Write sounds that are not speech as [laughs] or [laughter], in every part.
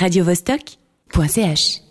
radiovostok.ch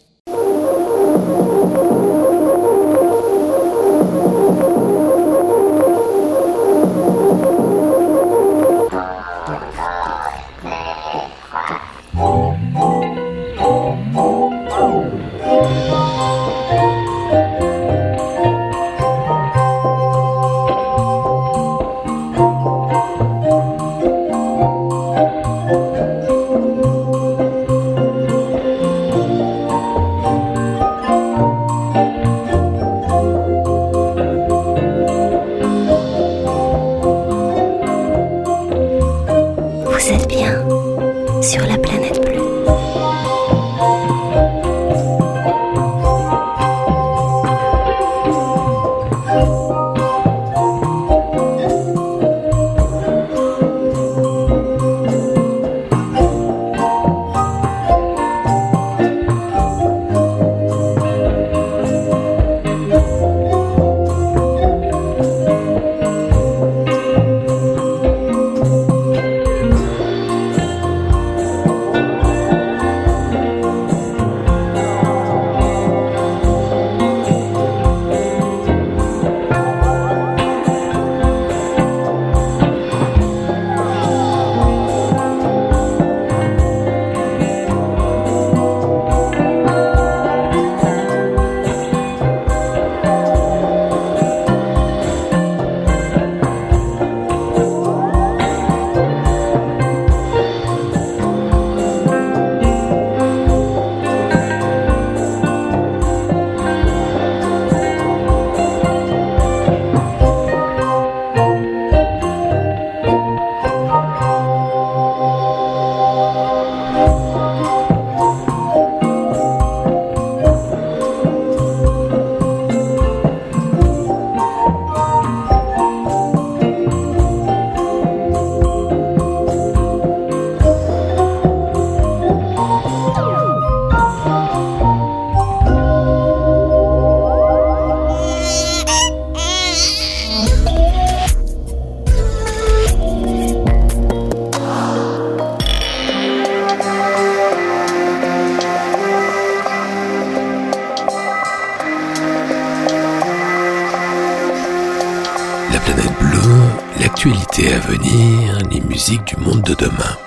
du monde de demain.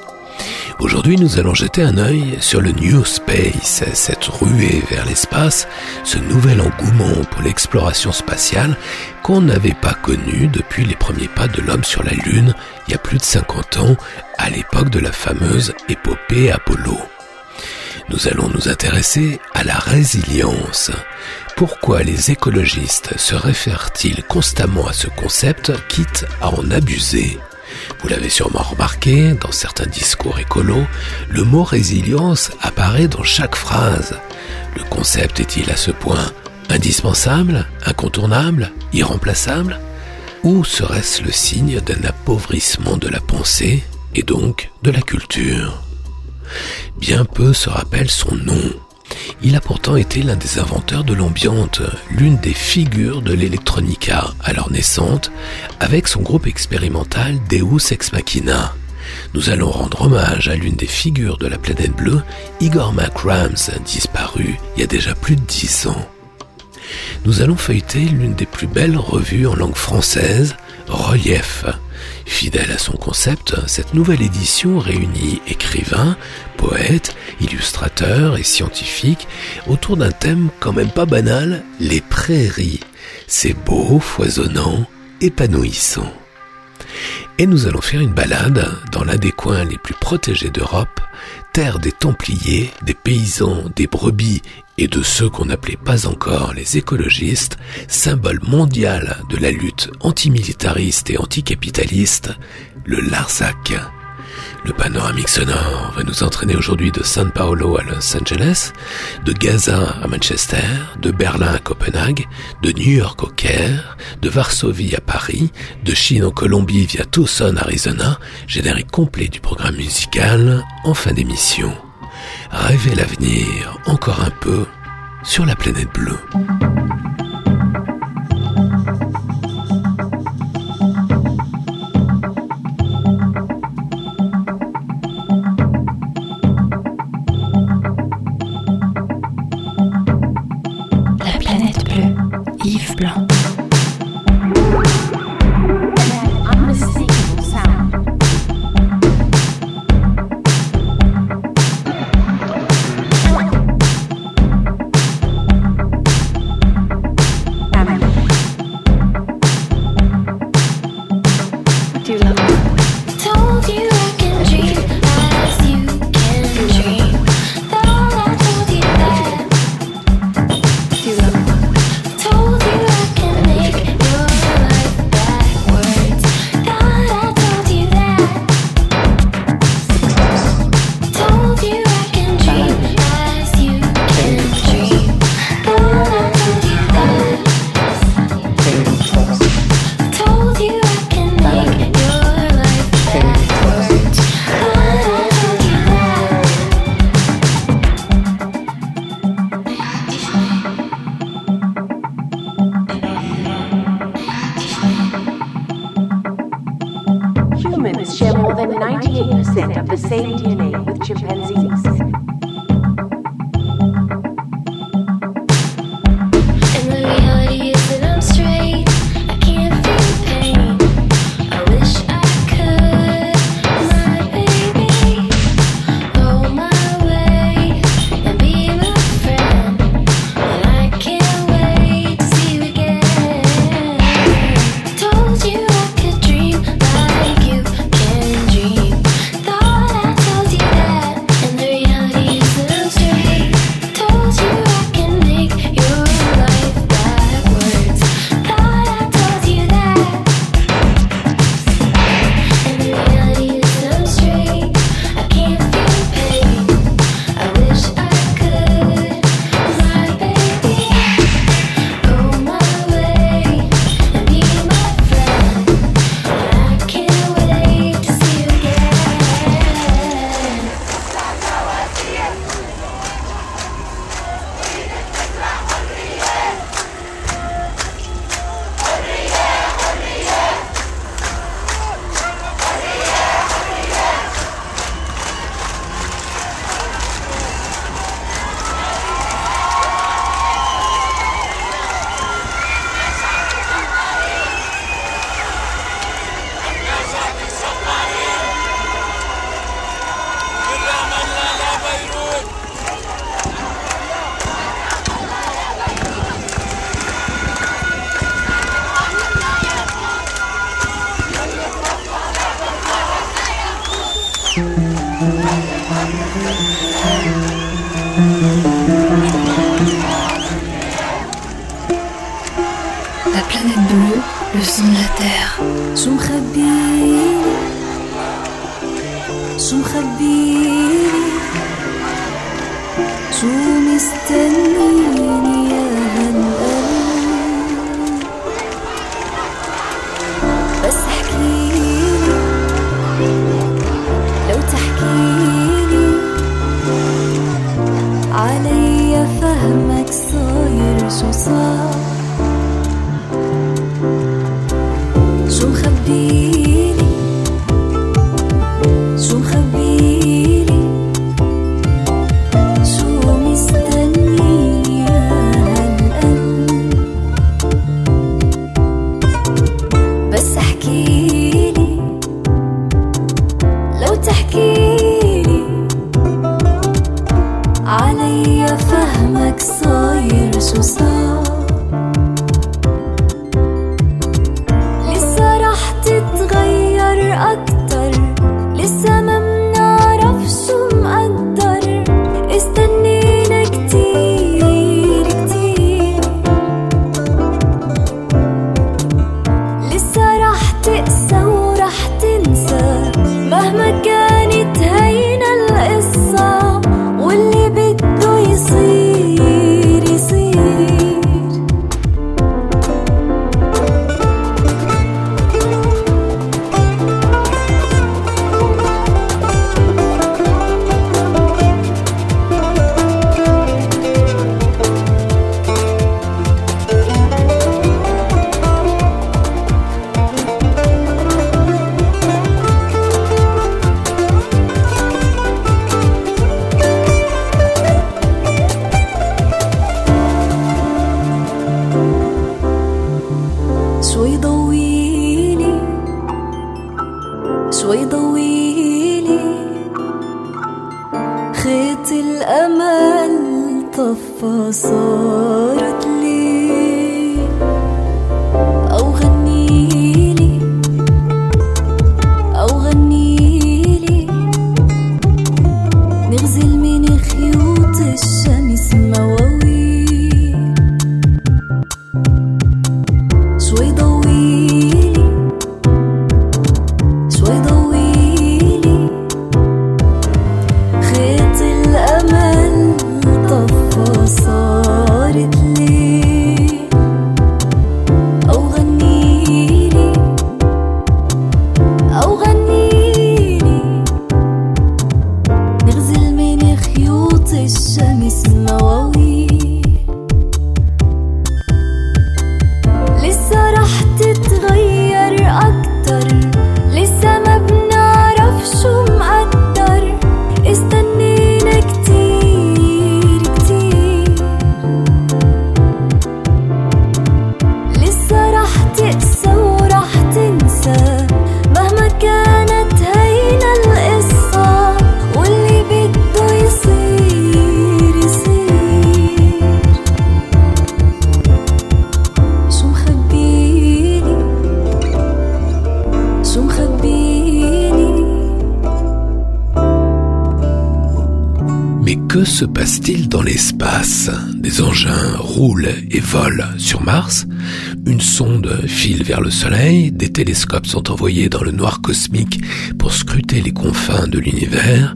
Aujourd'hui, nous allons jeter un œil sur le New Space, cette ruée vers l'espace, ce nouvel engouement pour l'exploration spatiale qu'on n'avait pas connu depuis les premiers pas de l'homme sur la Lune il y a plus de 50 ans, à l'époque de la fameuse épopée Apollo. Nous allons nous intéresser à la résilience. Pourquoi les écologistes se réfèrent-ils constamment à ce concept, quitte à en abuser? Vous l'avez sûrement remarqué, dans certains discours écolos, le mot résilience apparaît dans chaque phrase. Le concept est-il à ce point indispensable, incontournable, irremplaçable? Ou serait-ce le signe d'un appauvrissement de la pensée et donc de la culture? Bien peu se rappellent son nom. Il a pourtant été l'un des inventeurs de l'ambiante, l'une des figures de l'electronica alors naissante, avec son groupe expérimental Deus Ex Machina. Nous allons rendre hommage à l'une des figures de la planète bleue, Igor McRams, disparu il y a déjà plus de dix ans. Nous allons feuilleter l'une des plus belles revues en langue française, Relief. Fidèle à son concept, cette nouvelle édition réunit écrivains, poètes, illustrateurs et scientifiques autour d'un thème quand même pas banal, les prairies. C'est beau, foisonnant, épanouissant. Et nous allons faire une balade dans l'un des coins les plus protégés d'Europe, terre des Templiers, des paysans, des brebis et de ceux qu'on n'appelait pas encore les écologistes, symbole mondial de la lutte antimilitariste et anticapitaliste, le Larzac. Le panoramique sonore va nous entraîner aujourd'hui de San Paolo à Los Angeles, de Gaza à Manchester, de Berlin à Copenhague, de New York au Caire, de Varsovie à Paris, de Chine en Colombie via Tucson, Arizona, générique complet du programme musical en fin d'émission. Rêvez l'avenir encore un peu sur la planète bleue. Roulent et volent sur Mars, une sonde file vers le Soleil, des télescopes sont envoyés dans le noir cosmique pour scruter les confins de l'univers,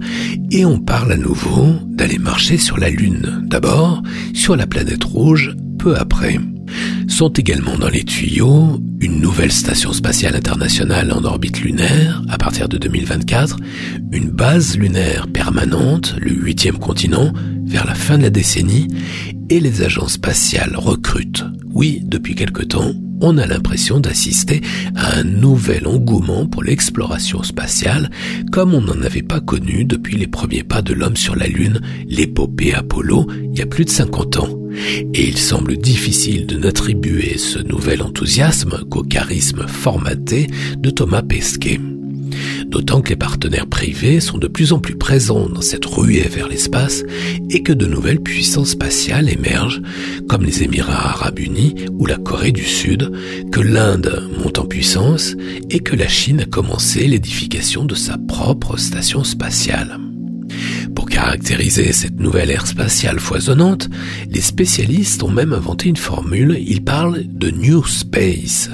et on parle à nouveau d'aller marcher sur la Lune, d'abord sur la planète rouge, peu après. Sont également dans les tuyaux une nouvelle station spatiale internationale en orbite lunaire à partir de 2024, une base lunaire permanente, le huitième continent, vers la fin de la décennie, et les agences spatiales recrutent. Oui, depuis quelque temps, on a l'impression d'assister à un nouvel engouement pour l'exploration spatiale, comme on n'en avait pas connu depuis les premiers pas de l'homme sur la Lune, l'épopée Apollo, il y a plus de 50 ans. Et il semble difficile de n'attribuer ce nouvel enthousiasme qu'au charisme formaté de Thomas Pesquet. D'autant que les partenaires privés sont de plus en plus présents dans cette ruée vers l'espace et que de nouvelles puissances spatiales émergent, comme les Émirats arabes unis ou la Corée du Sud, que l'Inde monte en puissance et que la Chine a commencé l'édification de sa propre station spatiale. Pour caractériser cette nouvelle ère spatiale foisonnante, les spécialistes ont même inventé une formule, ils parlent de New Space.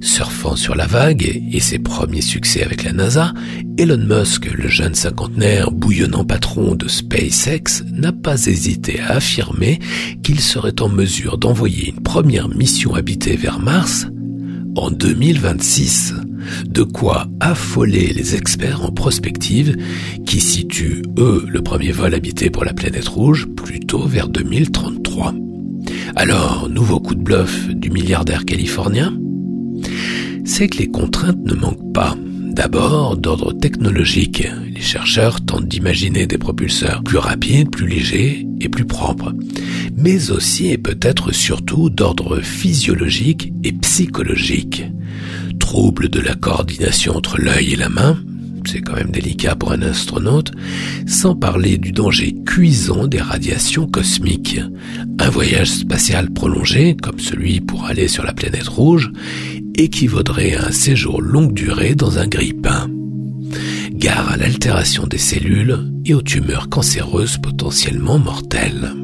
Surfant sur la vague et ses premiers succès avec la NASA, Elon Musk, le jeune cinquantenaire bouillonnant patron de SpaceX, n'a pas hésité à affirmer qu'il serait en mesure d'envoyer une première mission habitée vers Mars en 2026. De quoi affoler les experts en prospective qui situent, eux, le premier vol habité pour la planète rouge plutôt vers 2033. Alors, nouveau coup de bluff du milliardaire californien? C'est que les contraintes ne manquent pas. D'abord, d'ordre technologique. Les chercheurs tentent d'imaginer des propulseurs plus rapides, plus légers et plus propres. Mais aussi et peut-être surtout d'ordre physiologique et psychologique trouble de la coordination entre l'œil et la main, c'est quand même délicat pour un astronaute, sans parler du danger cuisant des radiations cosmiques. Un voyage spatial prolongé, comme celui pour aller sur la planète rouge, équivaudrait à un séjour longue durée dans un grille-pain. Gare à l'altération des cellules et aux tumeurs cancéreuses potentiellement mortelles.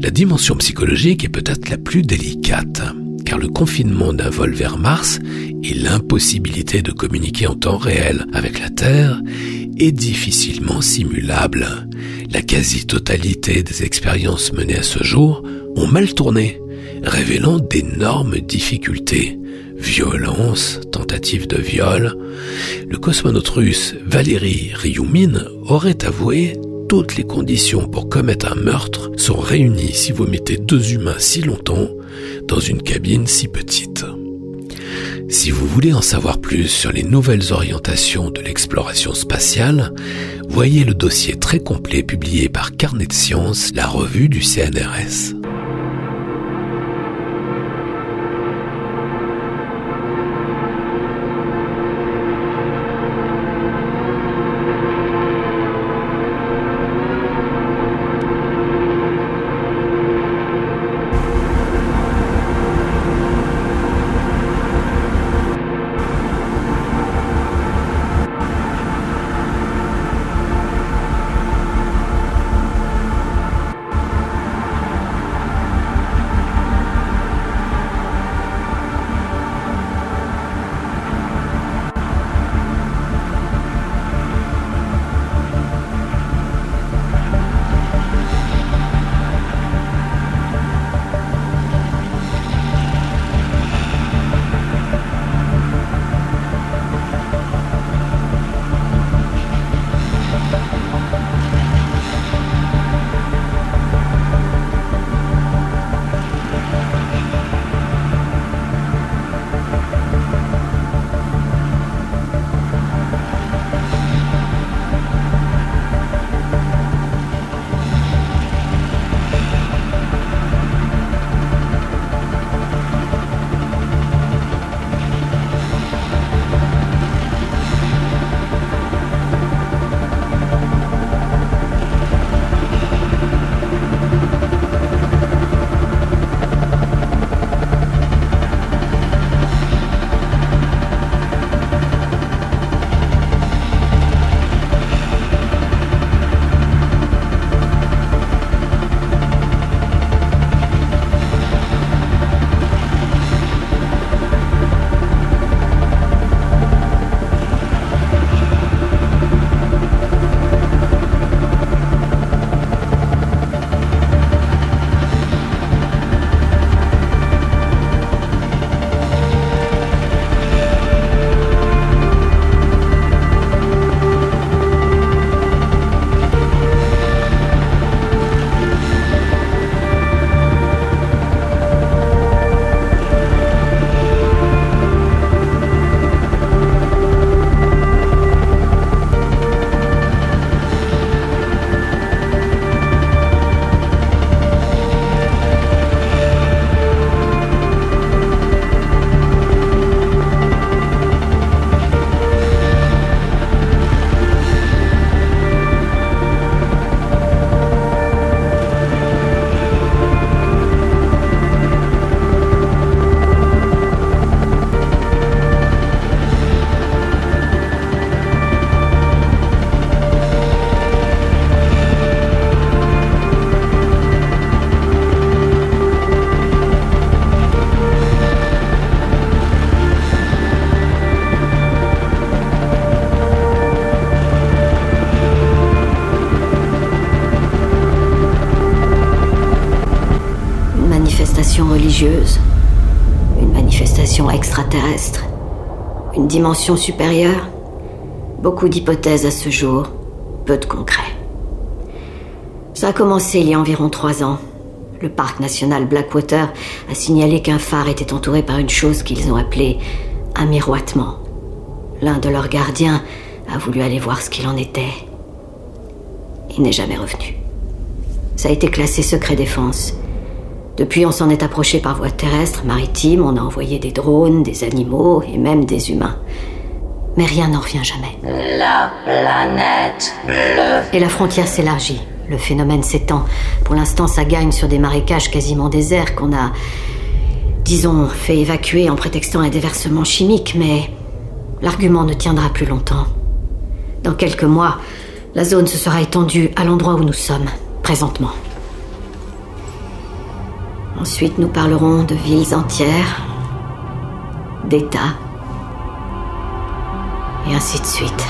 La dimension psychologique est peut-être la plus délicate car le confinement d'un vol vers Mars et l'impossibilité de communiquer en temps réel avec la Terre est difficilement simulable. La quasi-totalité des expériences menées à ce jour ont mal tourné, révélant d'énormes difficultés. Violence, tentative de viol. Le cosmonaute russe Valérie Ryumin aurait avoué toutes les conditions pour commettre un meurtre sont réunies si vous mettez deux humains si longtemps dans une cabine si petite. Si vous voulez en savoir plus sur les nouvelles orientations de l'exploration spatiale, voyez le dossier très complet publié par Carnet de la revue du CNRS. Une dimension supérieure. Beaucoup d'hypothèses à ce jour, peu de concret. Ça a commencé il y a environ trois ans. Le parc national Blackwater a signalé qu'un phare était entouré par une chose qu'ils ont appelée un miroitement. L'un de leurs gardiens a voulu aller voir ce qu'il en était. Il n'est jamais revenu. Ça a été classé secret défense. Depuis, on s'en est approché par voie terrestre, maritime, on a envoyé des drones, des animaux et même des humains. Mais rien n'en revient jamais. La planète bleue. Et la frontière s'élargit. Le phénomène s'étend. Pour l'instant, ça gagne sur des marécages quasiment déserts qu'on a, disons, fait évacuer en prétextant un déversement chimique, mais l'argument ne tiendra plus longtemps. Dans quelques mois, la zone se sera étendue à l'endroit où nous sommes, présentement. Ensuite, nous parlerons de villes entières, d'États, et ainsi de suite.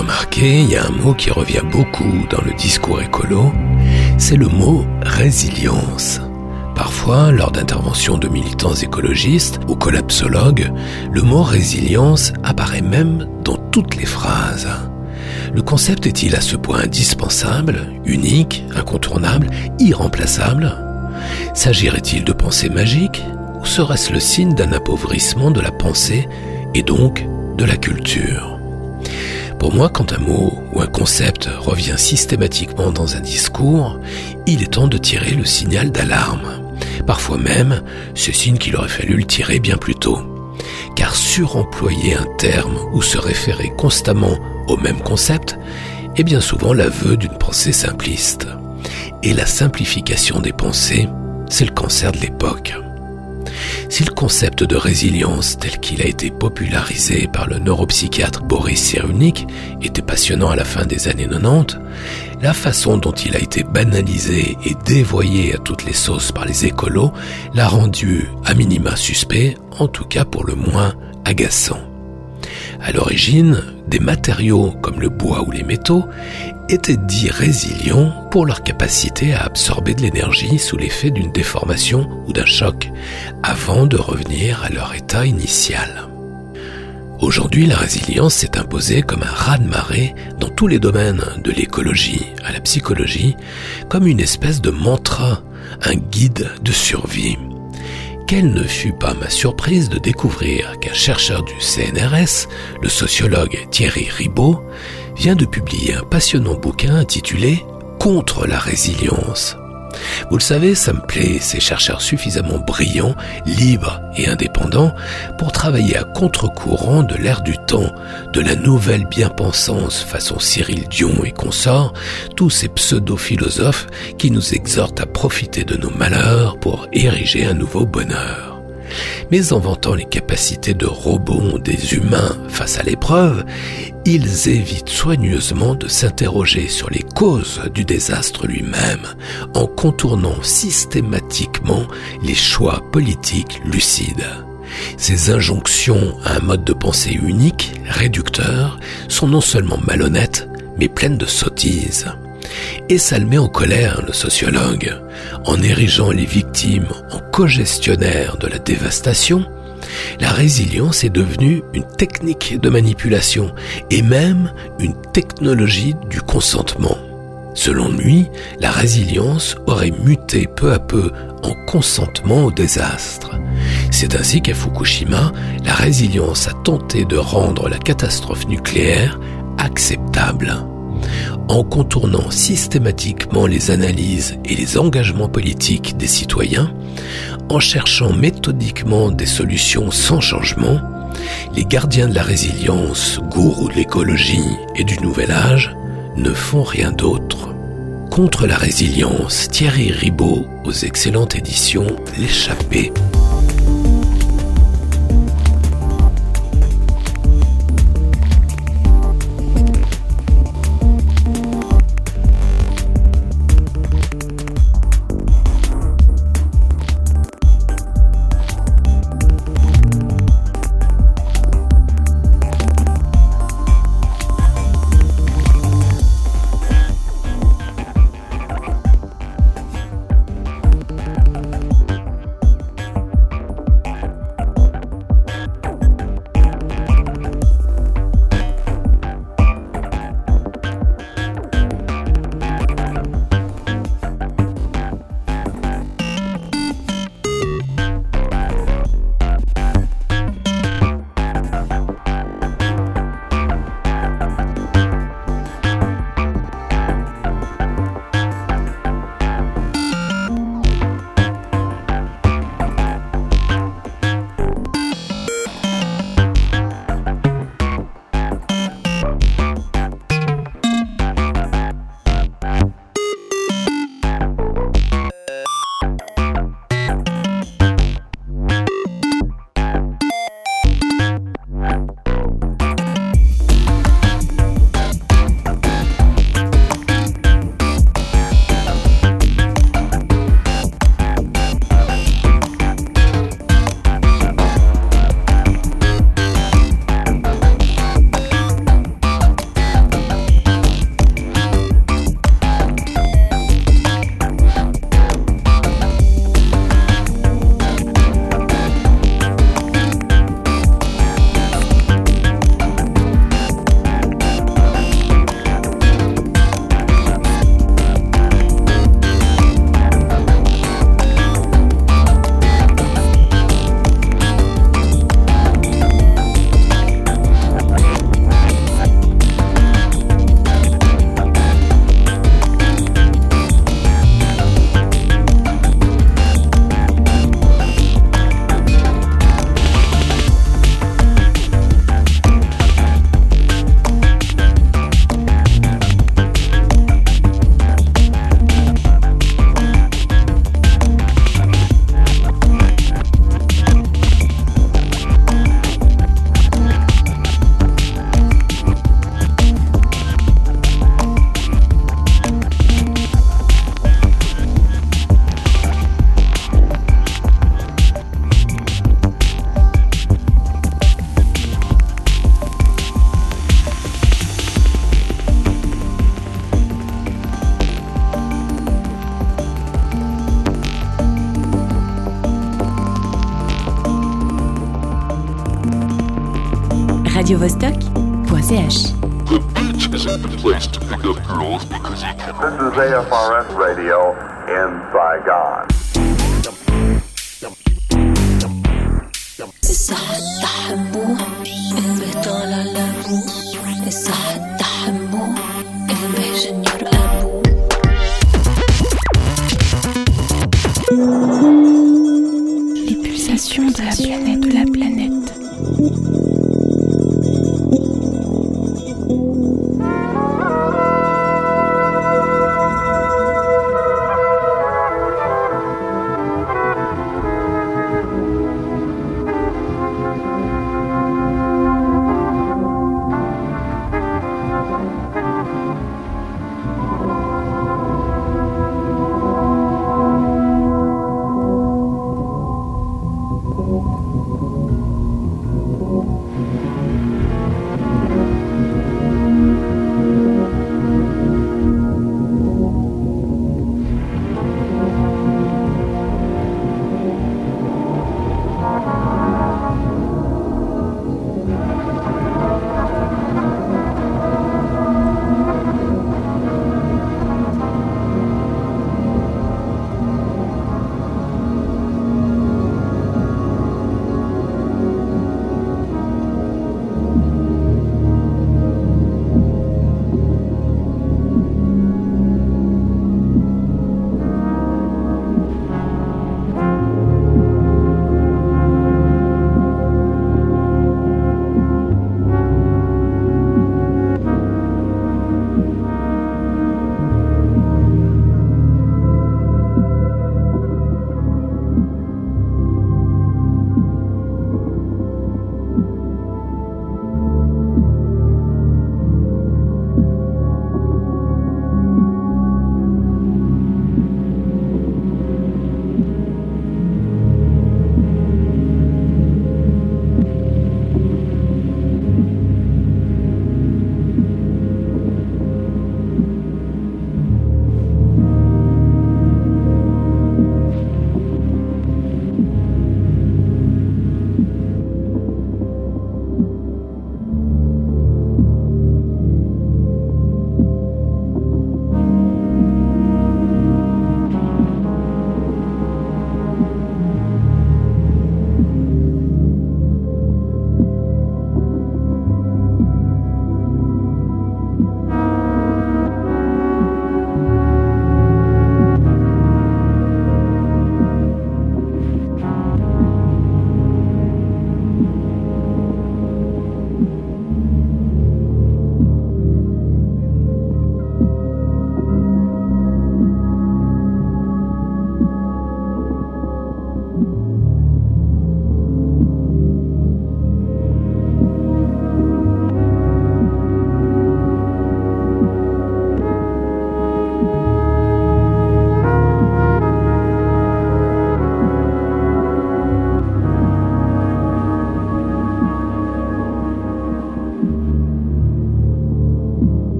Remarqué, il y a un mot qui revient beaucoup dans le discours écolo, c'est le mot résilience. Parfois, lors d'interventions de militants écologistes ou collapsologues, le mot résilience apparaît même dans toutes les phrases. Le concept est-il à ce point indispensable, unique, incontournable, irremplaçable? S'agirait-il de pensée magique ou serait-ce le signe d'un appauvrissement de la pensée et donc de la culture? Pour moi, quand un mot ou un concept revient systématiquement dans un discours, il est temps de tirer le signal d'alarme. Parfois même, ce signe qu'il aurait fallu le tirer bien plus tôt. Car suremployer un terme ou se référer constamment au même concept est bien souvent l'aveu d'une pensée simpliste. Et la simplification des pensées, c'est le cancer de l'époque. Si le concept de résilience tel qu'il a été popularisé par le neuropsychiatre Boris Cyrulnik était passionnant à la fin des années 90, la façon dont il a été banalisé et dévoyé à toutes les sauces par les écolos l'a rendu à minima suspect, en tout cas pour le moins agaçant. À l'origine, des matériaux comme le bois ou les métaux étaient dits résilients pour leur capacité à absorber de l'énergie sous l'effet d'une déformation ou d'un choc, avant de revenir à leur état initial. Aujourd'hui, la résilience s'est imposée comme un raz-de-marée dans tous les domaines, de l'écologie à la psychologie, comme une espèce de mantra, un guide de survie. Quelle ne fut pas ma surprise de découvrir qu'un chercheur du CNRS, le sociologue Thierry Ribaud, vient de publier un passionnant bouquin intitulé Contre la résilience. Vous le savez, ça me plaît, ces chercheurs suffisamment brillants, libres et indépendants pour travailler à contre-courant de l'ère du temps, de la nouvelle bien-pensance façon Cyril Dion et consorts, tous ces pseudo-philosophes qui nous exhortent à profiter de nos malheurs pour ériger un nouveau bonheur mais en vantant les capacités de rebond des humains face à l'épreuve, ils évitent soigneusement de s'interroger sur les causes du désastre lui-même, en contournant systématiquement les choix politiques lucides. Ces injonctions à un mode de pensée unique, réducteur, sont non seulement malhonnêtes, mais pleines de sottises. Et ça le met en colère, le sociologue, en érigeant les victimes en co-gestionnaires de la dévastation, la résilience est devenue une technique de manipulation et même une technologie du consentement. Selon lui, la résilience aurait muté peu à peu en consentement au désastre. C'est ainsi qu'à Fukushima, la résilience a tenté de rendre la catastrophe nucléaire acceptable en contournant systématiquement les analyses et les engagements politiques des citoyens, en cherchant méthodiquement des solutions sans changement, les gardiens de la résilience, gourous de l'écologie et du nouvel âge, ne font rien d'autre. Contre la résilience, Thierry Ribaud aux excellentes éditions L'échappée.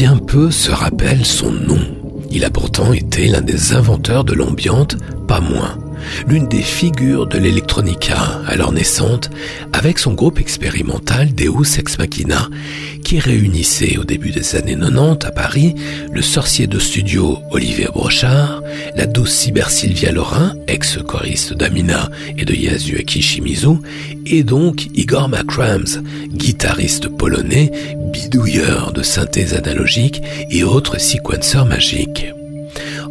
Bien peu se rappellent son nom. Il a pourtant été l'un des inventeurs de l'ambiante, pas moins. L'une des figures de l'electronica alors naissante, avec son groupe expérimental Deus Ex Machina, qui réunissait au début des années 90 à Paris le sorcier de studio Olivier Brochard, la douce cyber Sylvia Lorrain, ex-choriste d'Amina et de Yasuaki Shimizu, et donc Igor McRams, guitariste polonais, bidouilleur de synthèse analogique et autres sequenceurs magiques.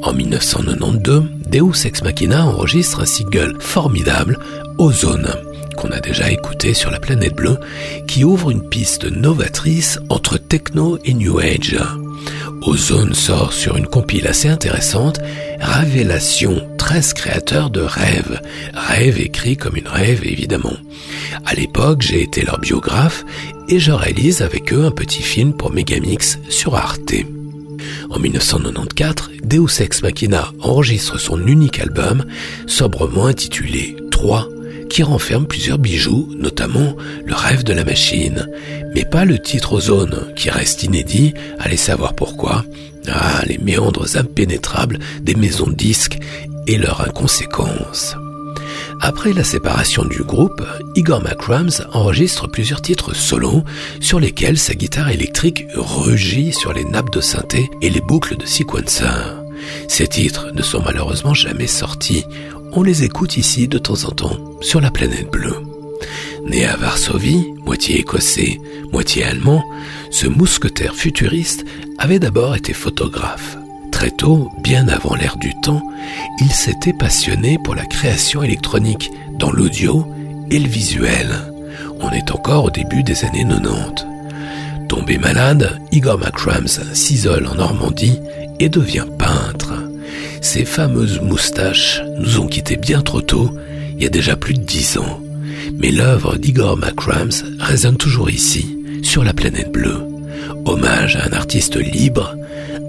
En 1992, Deus Ex Machina enregistre un single formidable, Ozone, qu'on a déjà écouté sur la planète bleue, qui ouvre une piste novatrice entre techno et new age. Ozone sort sur une compile assez intéressante, Révélation 13 créateurs de rêves. Rêve écrit comme une rêve évidemment. À l'époque, j'ai été leur biographe et je réalise avec eux un petit film pour Megamix sur Arte. En 1994, Deus Ex Machina enregistre son unique album, sobrement intitulé 3 qui renferme plusieurs bijoux, notamment le rêve de la machine, mais pas le titre Ozone, qui reste inédit, allez savoir pourquoi. Ah, les méandres impénétrables des maisons de disques et leur inconséquence. Après la séparation du groupe, Igor McRams enregistre plusieurs titres solo sur lesquels sa guitare électrique rugit sur les nappes de synthé et les boucles de sequencer. Ces titres ne sont malheureusement jamais sortis on les écoute ici de temps en temps sur la planète bleue. Né à Varsovie, moitié écossais, moitié allemand, ce mousquetaire futuriste avait d'abord été photographe. Très tôt, bien avant l'ère du temps, il s'était passionné pour la création électronique dans l'audio et le visuel. On est encore au début des années 90. Tombé malade, Igor McRams s'isole en Normandie et devient peintre. Ces fameuses moustaches nous ont quittés bien trop tôt, il y a déjà plus de dix ans. Mais l'œuvre d'Igor McRams résonne toujours ici, sur la planète bleue. Hommage à un artiste libre,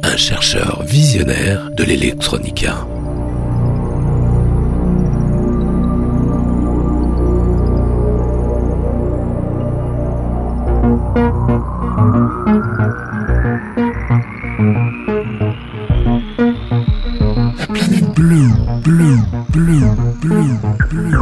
un chercheur visionnaire de l'électronica. La planète bleue, bleue, bleue, bleue, bleue.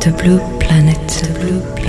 The Blue Planet. The Blue Planet.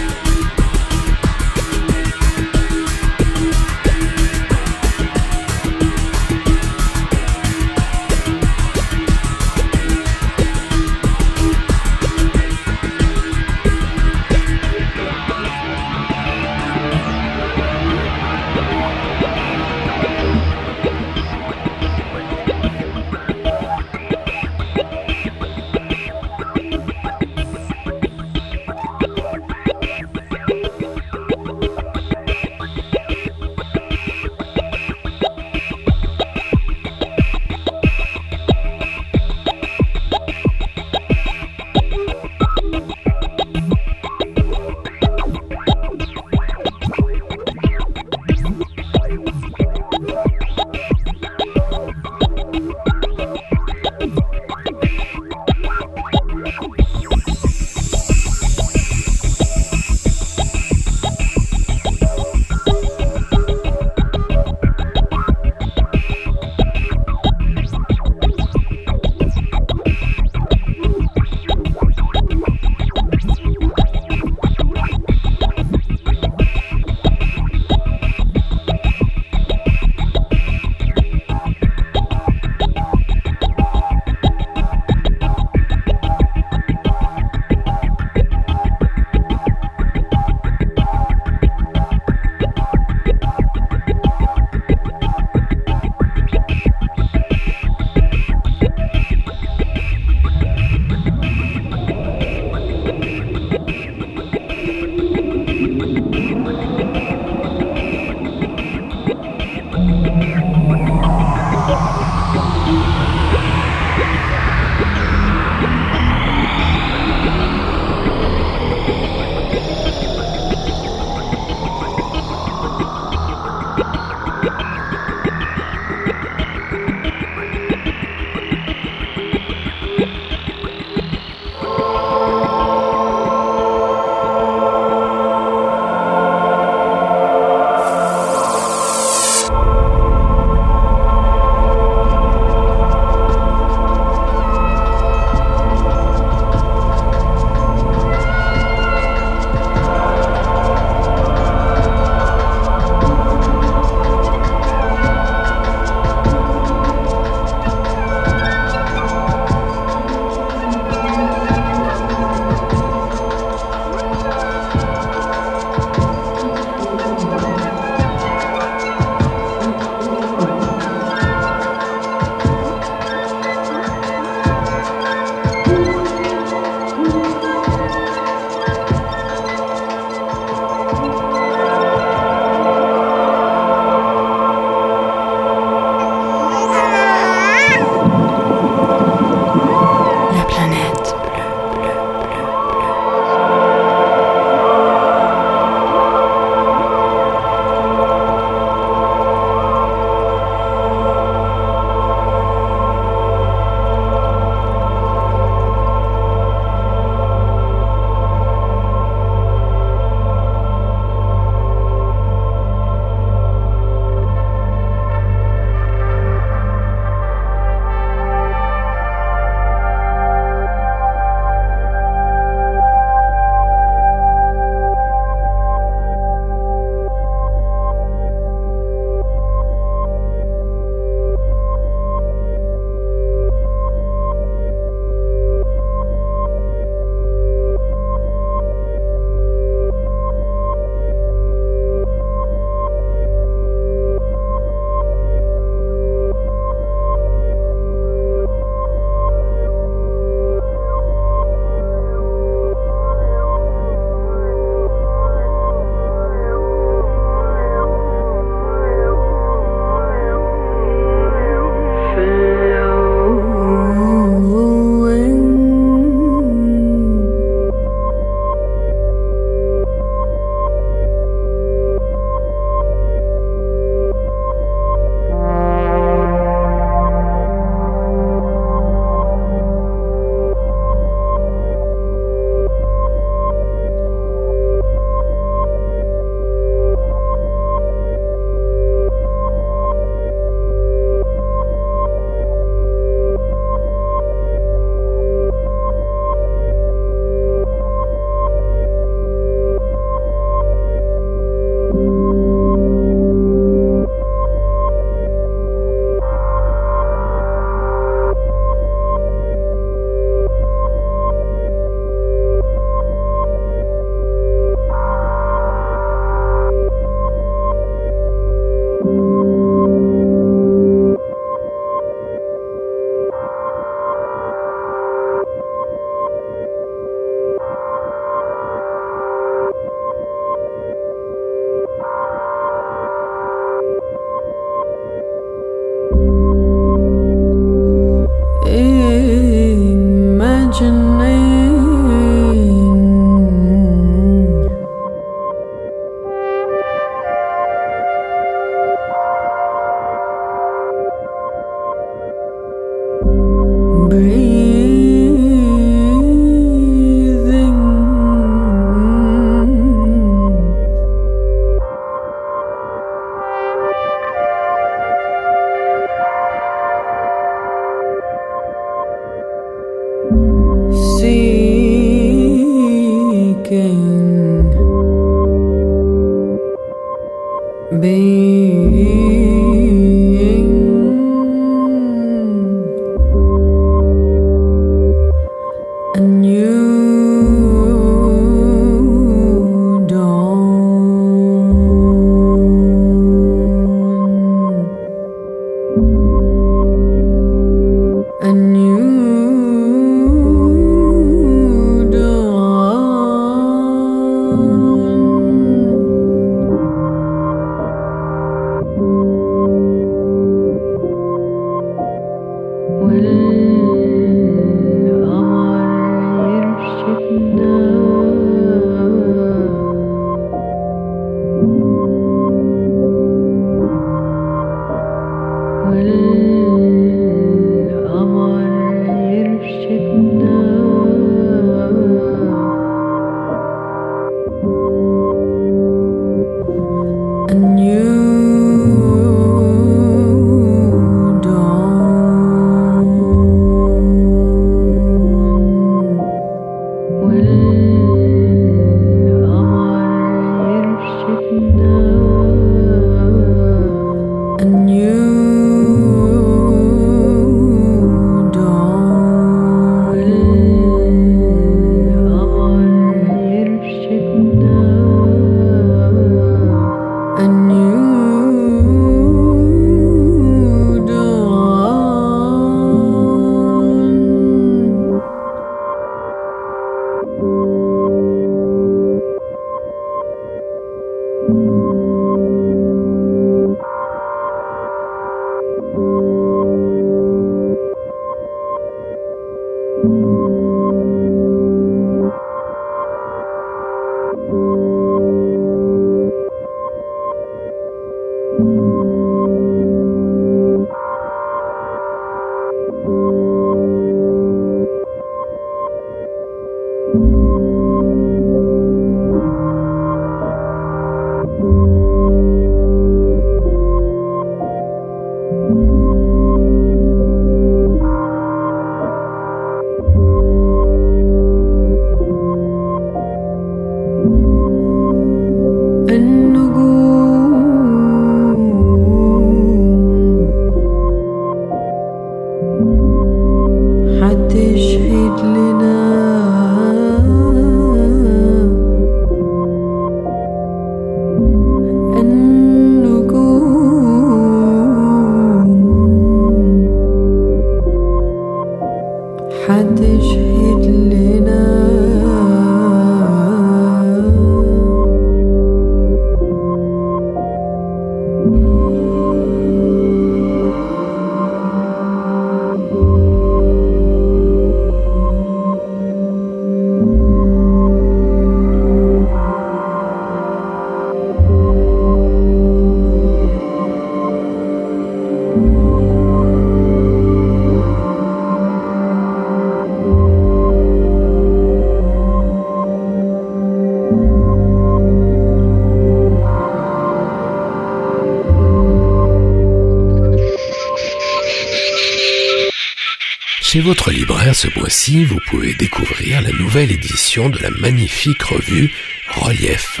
Votre libraire ce mois-ci, vous pouvez découvrir la nouvelle édition de la magnifique revue Relief.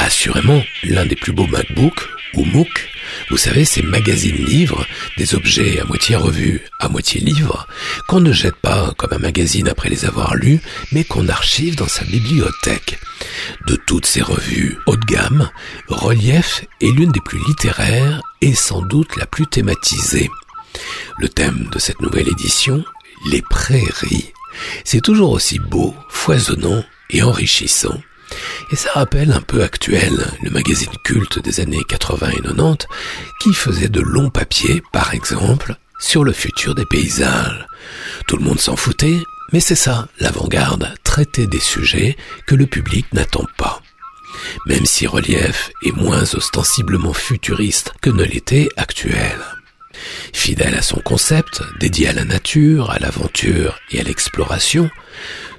Assurément l'un des plus beaux MacBooks ou MOOC. Vous savez, ces magazines livres, des objets à moitié revus, à moitié livres, qu'on ne jette pas comme un magazine après les avoir lus, mais qu'on archive dans sa bibliothèque. De toutes ces revues haut de gamme, Relief est l'une des plus littéraires et sans doute la plus thématisée. Le thème de cette nouvelle édition les prairies. C'est toujours aussi beau, foisonnant et enrichissant. Et ça rappelle un peu actuel le magazine culte des années 80 et 90 qui faisait de longs papiers, par exemple, sur le futur des paysages. Tout le monde s'en foutait, mais c'est ça, l'avant-garde, traiter des sujets que le public n'attend pas. Même si Relief est moins ostensiblement futuriste que ne l'était actuel. Fidèle à son concept, dédié à la nature, à l'aventure et à l'exploration,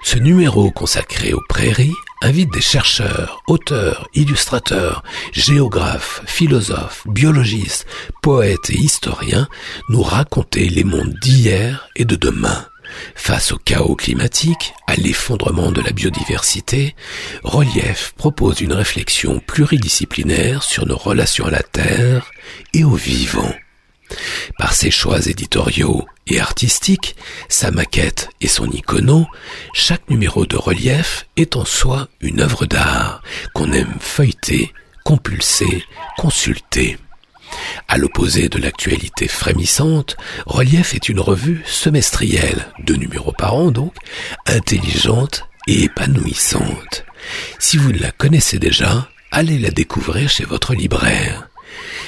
ce numéro consacré aux prairies invite des chercheurs, auteurs, illustrateurs, géographes, philosophes, biologistes, poètes et historiens nous raconter les mondes d'hier et de demain, Face au chaos climatique, à l'effondrement de la biodiversité, Relief propose une réflexion pluridisciplinaire sur nos relations à la Terre et aux vivants. Par ses choix éditoriaux et artistiques, sa maquette et son icono, chaque numéro de relief est en soi une œuvre d'art qu'on aime feuilleter, compulser, consulter. À l'opposé de l'actualité frémissante, Relief est une revue semestrielle, deux numéros par an donc, intelligente et épanouissante. Si vous ne la connaissez déjà, allez la découvrir chez votre libraire.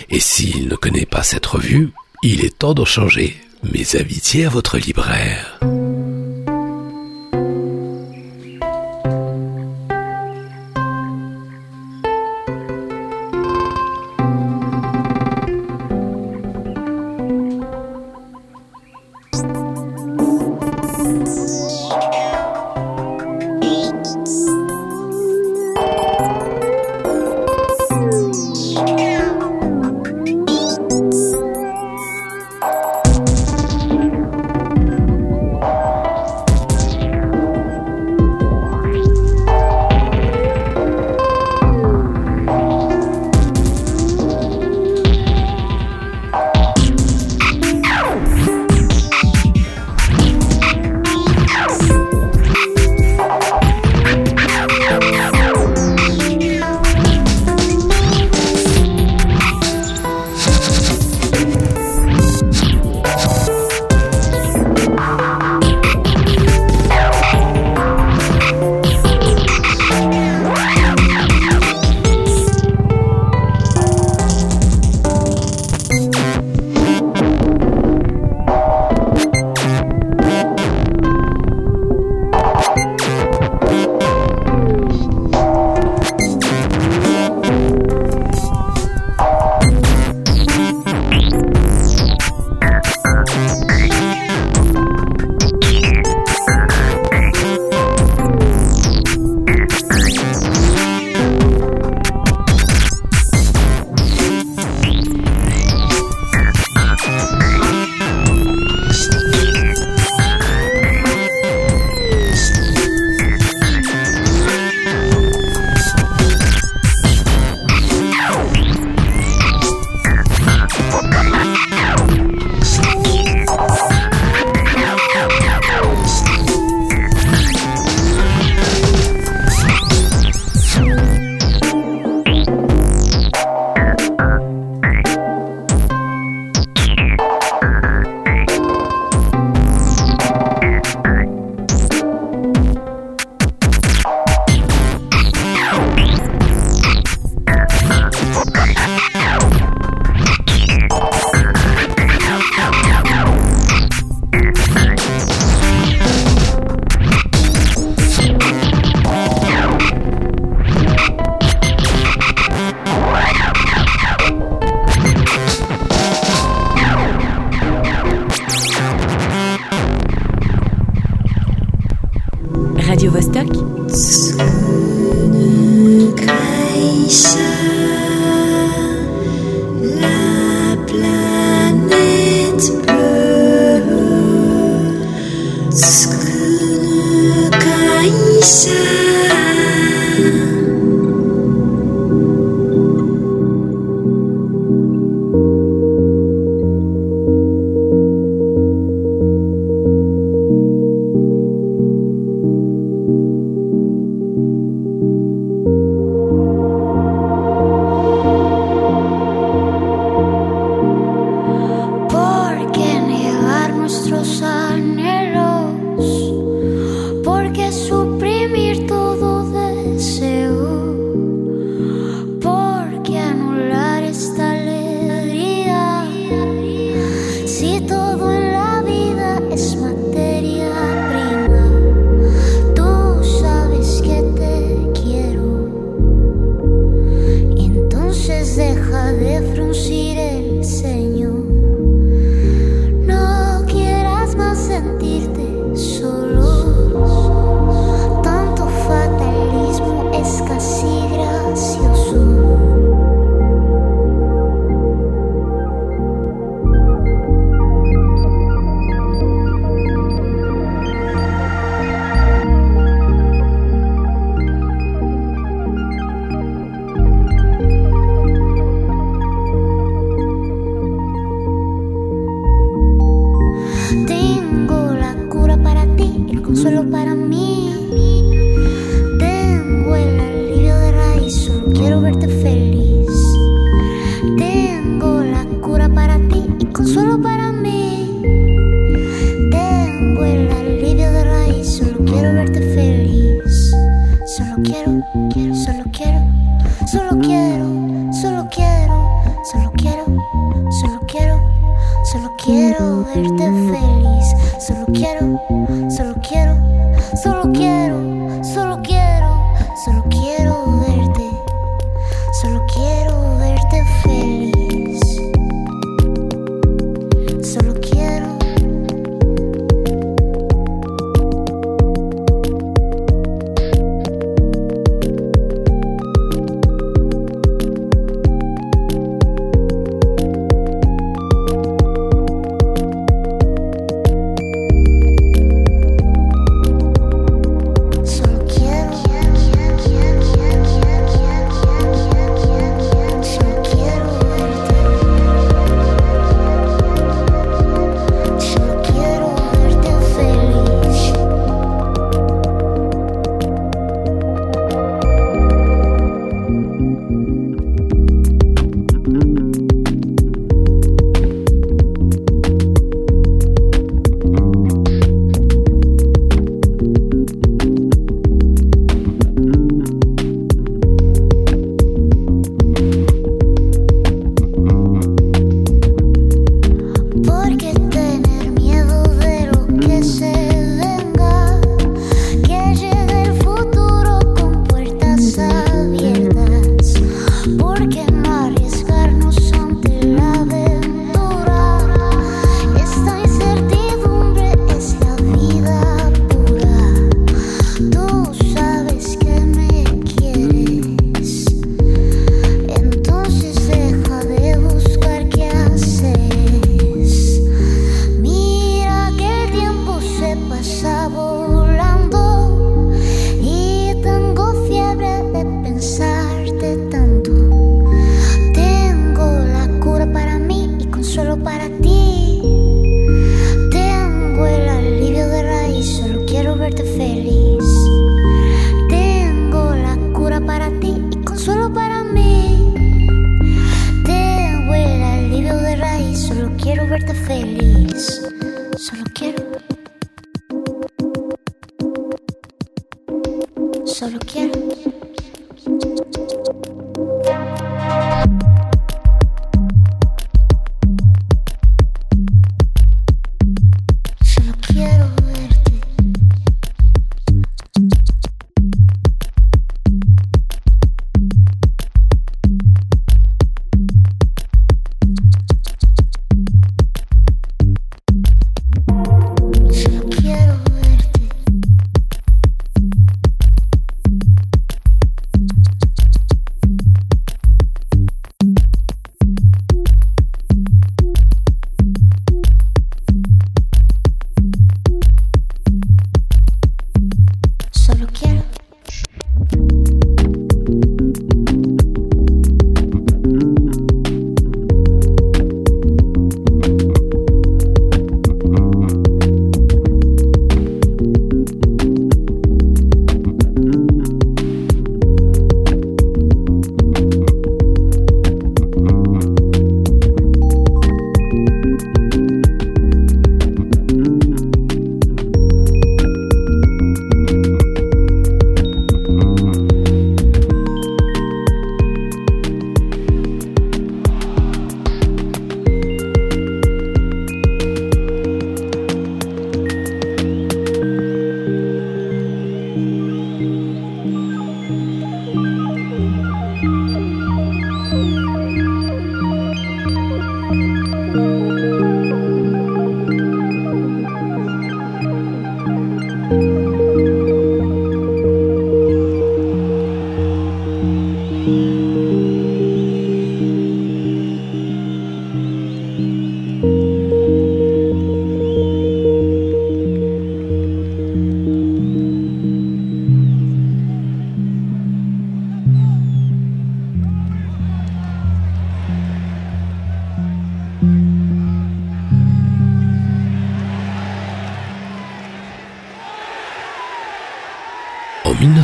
Et s'il ne connaît pas cette revue, il est temps d'en changer. Mes amitiés à votre libraire.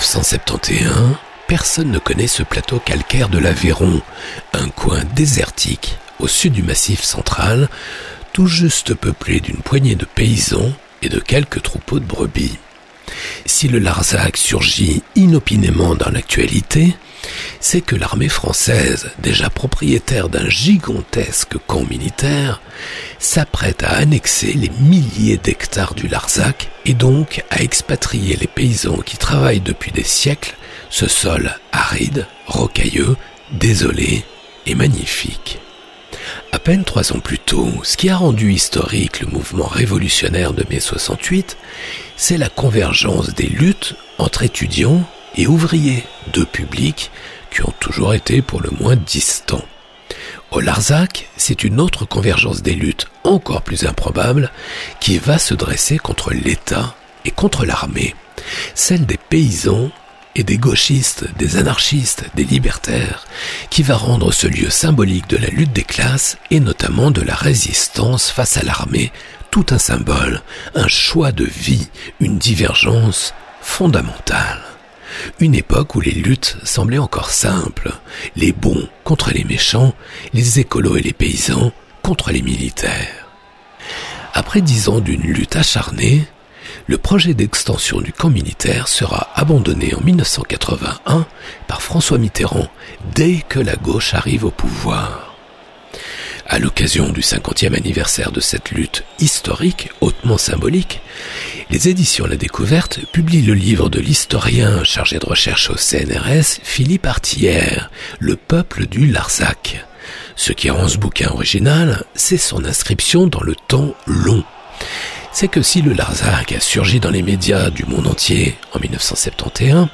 1971, personne ne connaît ce plateau calcaire de l'Aveyron, un coin désertique au sud du massif central, tout juste peuplé d'une poignée de paysans et de quelques troupeaux de brebis. Si le Larzac surgit inopinément dans l'actualité, c'est que l'armée française, déjà propriétaire d'un gigantesque camp militaire, s'apprête à annexer les milliers d'hectares du Larzac et donc à expatrier les paysans qui travaillent depuis des siècles ce sol aride, rocailleux, désolé et magnifique. À peine trois ans plus tôt, ce qui a rendu historique le mouvement révolutionnaire de mai 68, c'est la convergence des luttes entre étudiants et ouvriers, deux publics qui ont toujours été pour le moins distants. Au Larzac, c'est une autre convergence des luttes encore plus improbable qui va se dresser contre l'État et contre l'armée, celle des paysans et des gauchistes, des anarchistes, des libertaires, qui va rendre ce lieu symbolique de la lutte des classes et notamment de la résistance face à l'armée tout un symbole, un choix de vie, une divergence fondamentale. Une époque où les luttes semblaient encore simples, les bons contre les méchants, les écolos et les paysans contre les militaires. Après dix ans d'une lutte acharnée, le projet d'extension du camp militaire sera abandonné en 1981 par François Mitterrand dès que la gauche arrive au pouvoir. À l'occasion du 50e anniversaire de cette lutte historique hautement symbolique, les éditions La Découverte publient le livre de l'historien chargé de recherche au CNRS Philippe Artillère, Le peuple du Larzac. Ce qui rend ce bouquin original, c'est son inscription dans le temps long c'est que si le Larzac a surgi dans les médias du monde entier en 1971,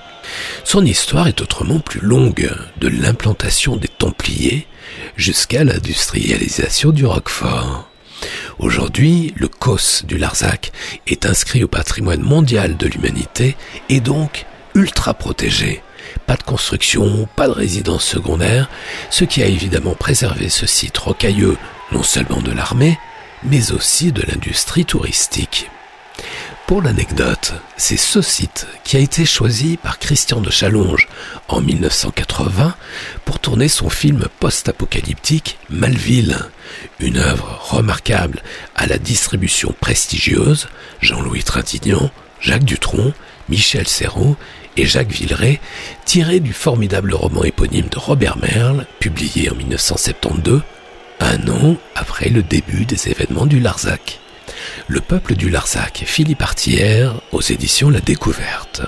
son histoire est autrement plus longue, de l'implantation des Templiers jusqu'à l'industrialisation du Roquefort. Aujourd'hui, le COS du Larzac est inscrit au patrimoine mondial de l'humanité et donc ultra protégé. Pas de construction, pas de résidence secondaire, ce qui a évidemment préservé ce site rocailleux non seulement de l'armée, mais aussi de l'industrie touristique. Pour l'anecdote, c'est ce site qui a été choisi par Christian de Chalonge en 1980 pour tourner son film post-apocalyptique Malville, une œuvre remarquable à la distribution prestigieuse, Jean-Louis Trintignant, Jacques Dutronc, Michel Serrault et Jacques Villeray, tirée du formidable roman éponyme de Robert Merle, publié en 1972 un an après le début des événements du Larzac. Le peuple du Larzac, Philippe Artière, aux éditions La Découverte.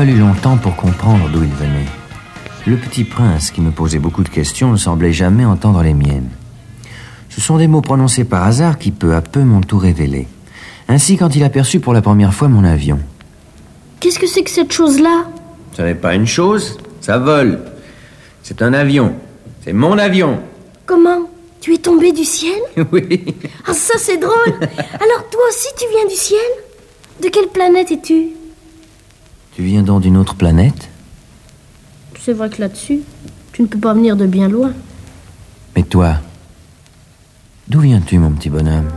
Fallut longtemps pour comprendre d'où il venait. Le petit prince, qui me posait beaucoup de questions, ne semblait jamais entendre les miennes. Ce sont des mots prononcés par hasard qui peu à peu m'ont tout révélé. Ainsi quand il aperçut pour la première fois mon avion. Qu'est-ce que c'est que cette chose-là? Ce n'est pas une chose, ça vole. C'est un avion. C'est mon avion. Comment? Tu es tombé du ciel? [laughs] Oui. Ah, ça c'est drôle Alors toi aussi tu viens du ciel? De quelle planète es-tu? Tu viens donc d'une autre planète? C'est vrai que là-dessus, tu ne peux pas venir de bien loin. Mais toi, d'où viens-tu, mon petit bonhomme?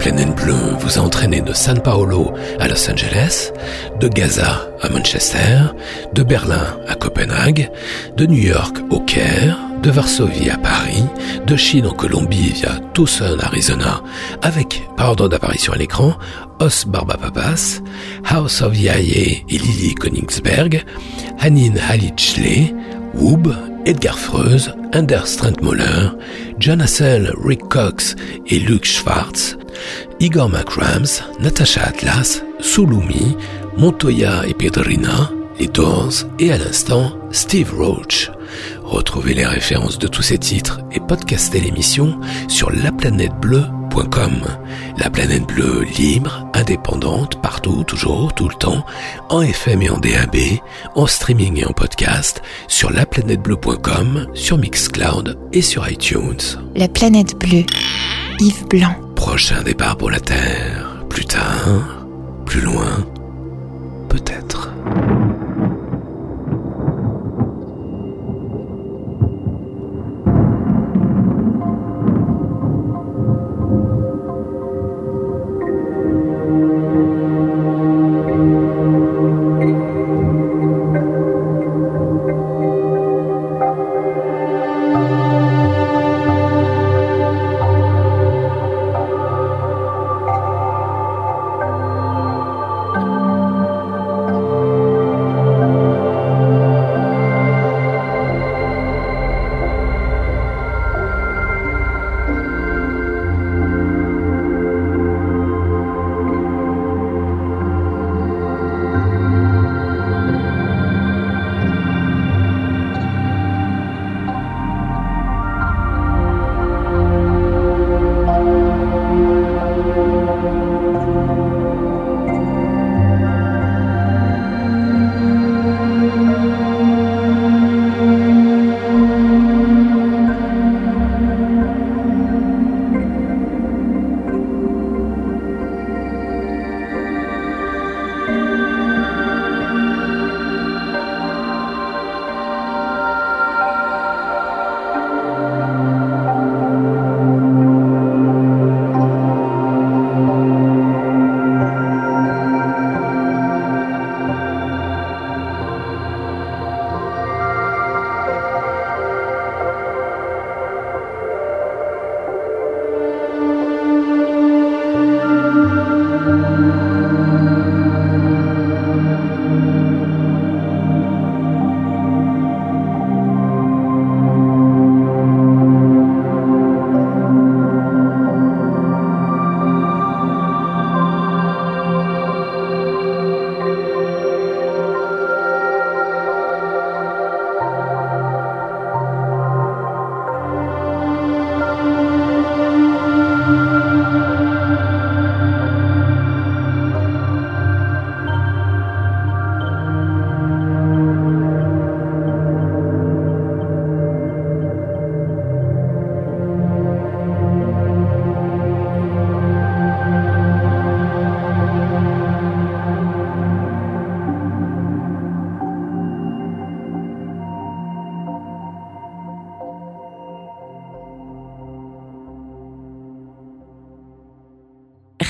Planète bleue vous a entraîné de San Paolo à Los Angeles, de Gaza à Manchester, de Berlin à Copenhague, de New York au Caire, de Varsovie à Paris, de Chine en Colombie via Tucson, Arizona, avec, par ordre d'apparition à l'écran, Os Barbapapas, House of Yaye et Lily Königsberg, Hanin Halitchle, Woob, Edgar Freuse, Anders Strentmoller, John Hassel, Rick Cox et Luke Schwartz, Igor McRams, Natasha Atlas, Sulumi, Montoya et Pedrina, les Doors et à l'instant Steve Roach. Retrouvez les références de tous ces titres et podcastez l'émission sur laplanètebleu.com. La planète bleue libre, indépendante, partout, toujours, tout le temps, en FM et en DAB, en streaming et en podcast, sur laplanètebleu.com, sur Mixcloud et sur iTunes. La planète bleue. Yves Blanc. Prochain départ pour la Terre. Plus tard, plus loin,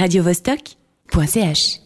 radiovostok.ch